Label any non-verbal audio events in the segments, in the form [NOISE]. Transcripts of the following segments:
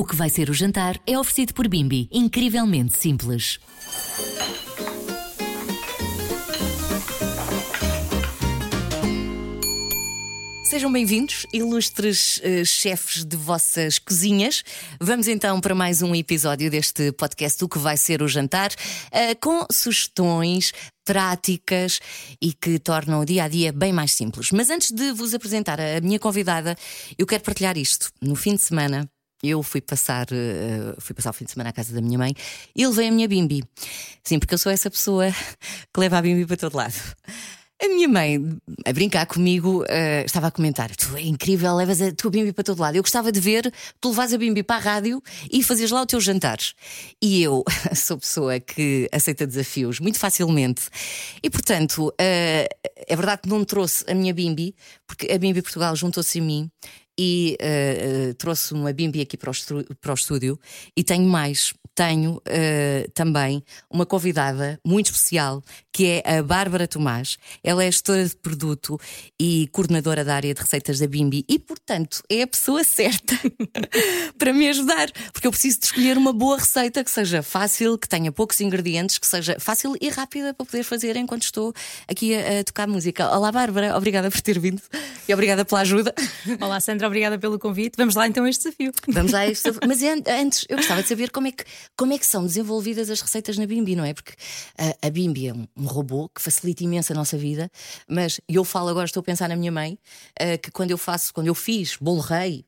O que vai ser o jantar é oferecido por Bimbi, incrivelmente simples. Sejam bem-vindos, ilustres uh, chefes de vossas cozinhas. Vamos então para mais um episódio deste podcast, O que vai ser o jantar, uh, com sugestões práticas e que tornam o dia a dia bem mais simples. Mas antes de vos apresentar a minha convidada, eu quero partilhar isto. No fim de semana, eu fui passar, uh, fui passar o fim de semana à casa da minha mãe e levei a minha bimbi. Sim, porque eu sou essa pessoa que leva a bimbi para todo lado. A minha mãe, a brincar comigo, uh, estava a comentar: Tu é incrível, levas a tua bimbi para todo lado. Eu gostava de ver tu levas a bimbi para a rádio e fazes lá o teu jantar. E eu [LAUGHS] sou pessoa que aceita desafios muito facilmente. E portanto, uh, é verdade que não trouxe a minha bimbi, porque a Bimbi Portugal juntou-se a mim e uh, trouxe uma bimbi aqui para o, para o estúdio e tenho mais. Tenho uh, também uma convidada muito especial que é a Bárbara Tomás. Ela é gestora de produto e coordenadora da área de receitas da Bimbi e, portanto, é a pessoa certa [LAUGHS] para me ajudar, porque eu preciso de escolher uma boa receita que seja fácil, que tenha poucos ingredientes, que seja fácil e rápida para poder fazer enquanto estou aqui a, a tocar música. Olá, Bárbara, obrigada por ter vindo e obrigada pela ajuda. Olá, Sandra obrigada pelo convite. Vamos lá então a este desafio. Vamos lá a este [LAUGHS] desafio. Mas antes, eu gostava de saber como é que, como é que são desenvolvidas as receitas na Bimbi, não é? Porque a, a Bimbi é um, um, robô que facilita imenso a nossa vida, mas eu falo agora, estou a pensar na minha mãe, uh, que quando eu faço, quando eu fiz bolo rei,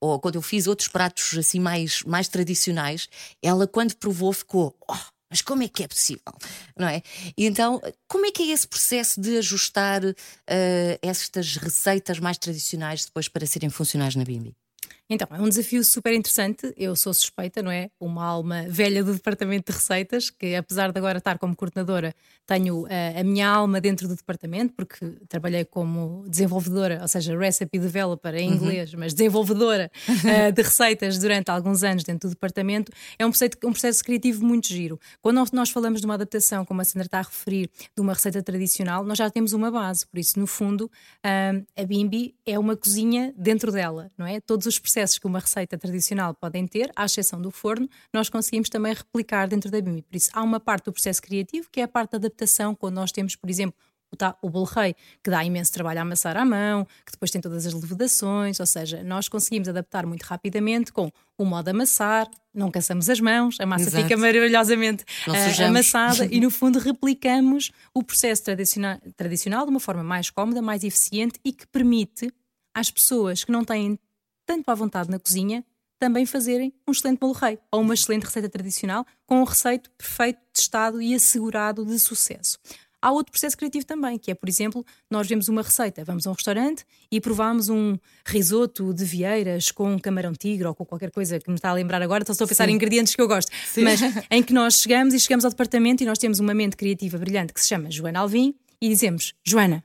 ou quando eu fiz outros pratos assim mais, mais tradicionais, ela quando provou ficou. Oh, mas como é que é possível? Não é? E então, como é que é esse processo de ajustar uh, estas receitas mais tradicionais depois para serem funcionais na Bimbi? Então, é um desafio super interessante. Eu sou suspeita, não é? Uma alma velha do departamento de receitas, que apesar de agora estar como coordenadora, tenho a, eh, a minha alma dentro do departamento, porque trabalhei como desenvolvedora, ou seja, recipe developer em uhum. inglês, uhum. mas desenvolvedora uh, [LAUGHS] de receitas durante alguns anos dentro do departamento. É um processo, um processo criativo muito giro. Quando nós falamos de uma adaptação, como a Sandra está a referir, de uma receita tradicional, nós já temos uma base. Por isso, no fundo, uh, a Bimbi é uma cozinha dentro dela, não é? Todos os processos que uma receita tradicional podem ter, à exceção do forno, nós conseguimos também replicar dentro da BIM. Por isso, há uma parte do processo criativo, que é a parte da adaptação, quando nós temos, por exemplo, o bolo rei, que dá imenso trabalho a amassar à mão, que depois tem todas as levedações, ou seja, nós conseguimos adaptar muito rapidamente com o modo amassar, não cansamos as mãos, a massa Exato. fica maravilhosamente uh, amassada e, no [LAUGHS] fundo, replicamos o processo tradicional, tradicional de uma forma mais cómoda, mais eficiente e que permite às pessoas que não têm tanto à vontade na cozinha, também fazerem um excelente bolo rei ou uma excelente receita tradicional com um receito perfeito, testado e assegurado de sucesso. Há outro processo criativo também, que é, por exemplo, nós vemos uma receita, vamos a um restaurante e provamos um risoto de vieiras com um camarão tigre ou com qualquer coisa que me está a lembrar agora, estou a pensar Sim. em ingredientes que eu gosto, Sim. mas em que nós chegamos e chegamos ao departamento e nós temos uma mente criativa brilhante que se chama Joana Alvim e dizemos: Joana,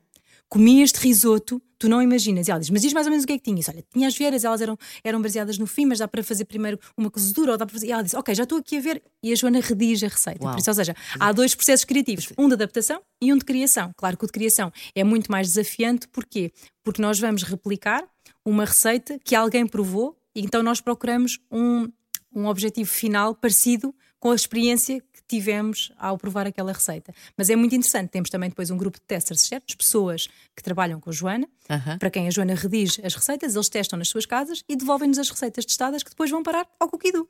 comi este risoto, tu não imaginas. E ela diz, mas diz mais ou menos o que é que tinha. Olha, tinha as vieiras, elas eram, eram baseadas no fim, mas dá para fazer primeiro uma cozedura, ou dá para fazer... E ela diz, ok, já estou aqui a ver. E a Joana redige a receita. Por isso, ou seja, há dois processos criativos, um de adaptação e um de criação. Claro que o de criação é muito mais desafiante, porquê? Porque nós vamos replicar uma receita que alguém provou, e então nós procuramos um, um objetivo final parecido com a experiência tivemos ao provar aquela receita. Mas é muito interessante, temos também depois um grupo de testers certos, pessoas que trabalham com a Joana, para quem a Joana redige as receitas, eles testam nas suas casas e devolvem-nos as receitas testadas que depois vão parar ao Coquidu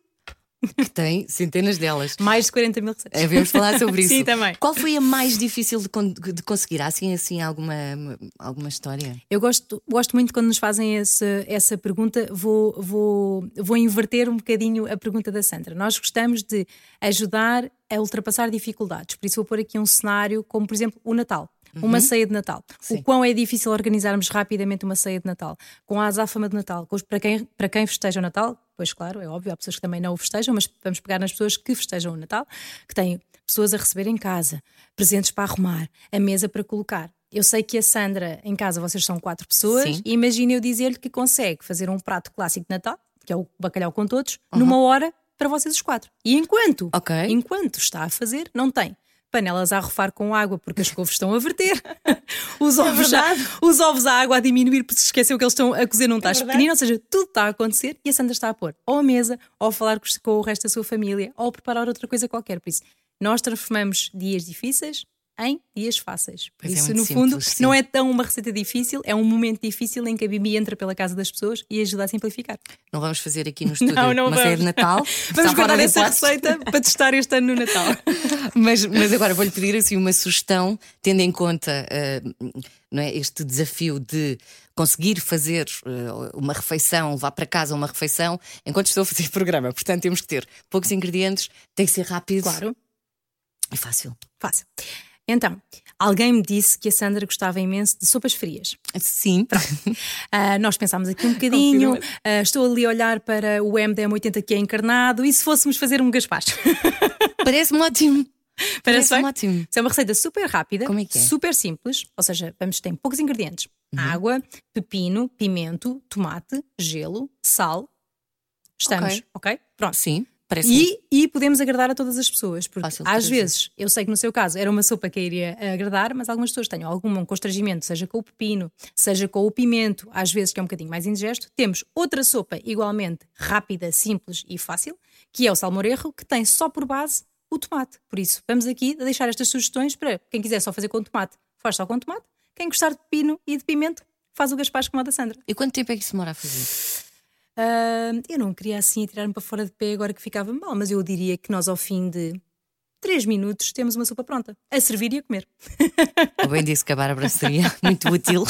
[LAUGHS] que tem centenas delas. Mais de 40 mil receitas. É, vamos falar sobre [LAUGHS] isso. Sim, também. Qual foi a mais difícil de, de conseguir? Há assim, assim alguma, alguma história? Eu gosto, gosto muito quando nos fazem esse, essa pergunta, vou, vou, vou inverter um bocadinho a pergunta da Sandra. Nós gostamos de ajudar a ultrapassar dificuldades, por isso vou pôr aqui um cenário como, por exemplo, o Natal. Uhum. Uma ceia de Natal. Sim. O quão é difícil organizarmos rapidamente uma ceia de Natal. Com a azáfama de Natal. Para quem, para quem festeja o Natal, pois claro, é óbvio, há pessoas que também não o festejam, mas vamos pegar nas pessoas que festejam o Natal, que têm pessoas a receber em casa, presentes para arrumar, a mesa para colocar. Eu sei que a Sandra, em casa, vocês são quatro pessoas, Sim. e imagine eu dizer-lhe que consegue fazer um prato clássico de Natal, que é o bacalhau com todos, uhum. numa hora para vocês os quatro. E enquanto, okay. enquanto está a fazer, não tem panelas a arrofar com água porque as couves estão a verter, [LAUGHS] os, ovos é os ovos à água a diminuir porque se esqueceu que eles estão a cozer num é tacho pequenino, ou seja, tudo está a acontecer e a Sandra está a pôr ou a mesa, ou a falar com o resto da sua família, ou a preparar outra coisa qualquer. Por isso, nós transformamos dias difíceis em dias fáceis. Por isso, é no simples, fundo, sim. não é tão uma receita difícil, é um momento difícil em que a Bibi entra pela casa das pessoas e ajuda a simplificar. Não vamos fazer aqui no [LAUGHS] estúdio, não, não mas vamos. é de Natal. [LAUGHS] vamos guardar essa receita para testar este ano no Natal. [LAUGHS] mas, mas agora vou-lhe pedir assim uma sugestão, tendo em conta uh, não é, este desafio de conseguir fazer uh, uma refeição, levar para casa uma refeição, enquanto estou a fazer programa. Portanto, temos que ter poucos ingredientes, tem que ser rápido. Claro. É fácil. Fácil. Então, alguém me disse que a Sandra gostava imenso de sopas frias. Sim. Uh, [LAUGHS] nós pensámos aqui um bocadinho. Uh, estou ali a olhar para o MDM80 que é encarnado. E se fôssemos fazer um gaspacho? [LAUGHS] Parece-me ótimo. [LAUGHS] Parece, Parece ótimo. É uma receita super rápida, Como é que é? super simples. Ou seja, vamos ter poucos ingredientes: uhum. água, pepino, pimento, tomate, gelo, sal. Estamos, ok? okay? Pronto. Sim. E, e, podemos agradar a todas as pessoas, porque Fácil às vezes, eu sei que no seu caso era uma sopa que iria agradar, mas algumas pessoas têm algum constrangimento, seja com o pepino, seja com o pimento, às vezes que é um bocadinho mais indigesto. Temos outra sopa igualmente rápida, simples e fácil, que é o salmorejo, que tem só por base o tomate. Por isso, vamos aqui deixar estas sugestões para quem quiser só fazer com tomate, faz só com tomate. Quem gostar de pepino e de pimento, faz o gaspacho como a da Sandra. E quanto tempo é que isso demora a fazer? Uh, eu não queria assim tirar-me para fora de pé agora que ficava mal, mas eu diria que nós, ao fim de 3 minutos, temos uma sopa pronta, a servir e a comer. Eu bem disse que a Bárbara seria [LAUGHS] muito útil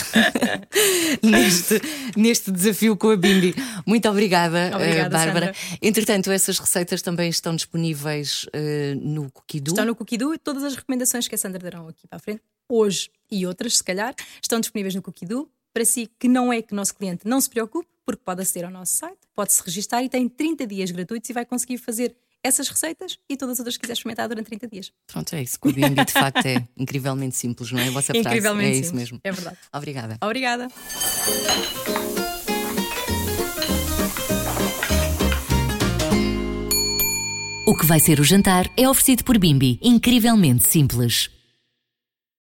[LAUGHS] neste, neste desafio com a Bimbi. Muito obrigada, obrigada Bárbara. Sandra. Entretanto, essas receitas também estão disponíveis uh, no Cookidoo. Estão no Cookidoo e todas as recomendações que a Sandra darão aqui para a frente, hoje e outras, se calhar, estão disponíveis no Cookidoo. Para si, que não é que o nosso cliente não se preocupe, porque pode aceder ao nosso site, pode-se registar e tem 30 dias gratuitos e vai conseguir fazer essas receitas e todas as outras que quiser experimentar durante 30 dias. Pronto, é isso. O Airbnb de facto é [LAUGHS] incrivelmente simples, não é? A vossa frase. Incrivelmente é simples. isso mesmo. É verdade. Obrigada. Obrigada. O que vai ser o jantar é oferecido por Bimbi. Incrivelmente simples.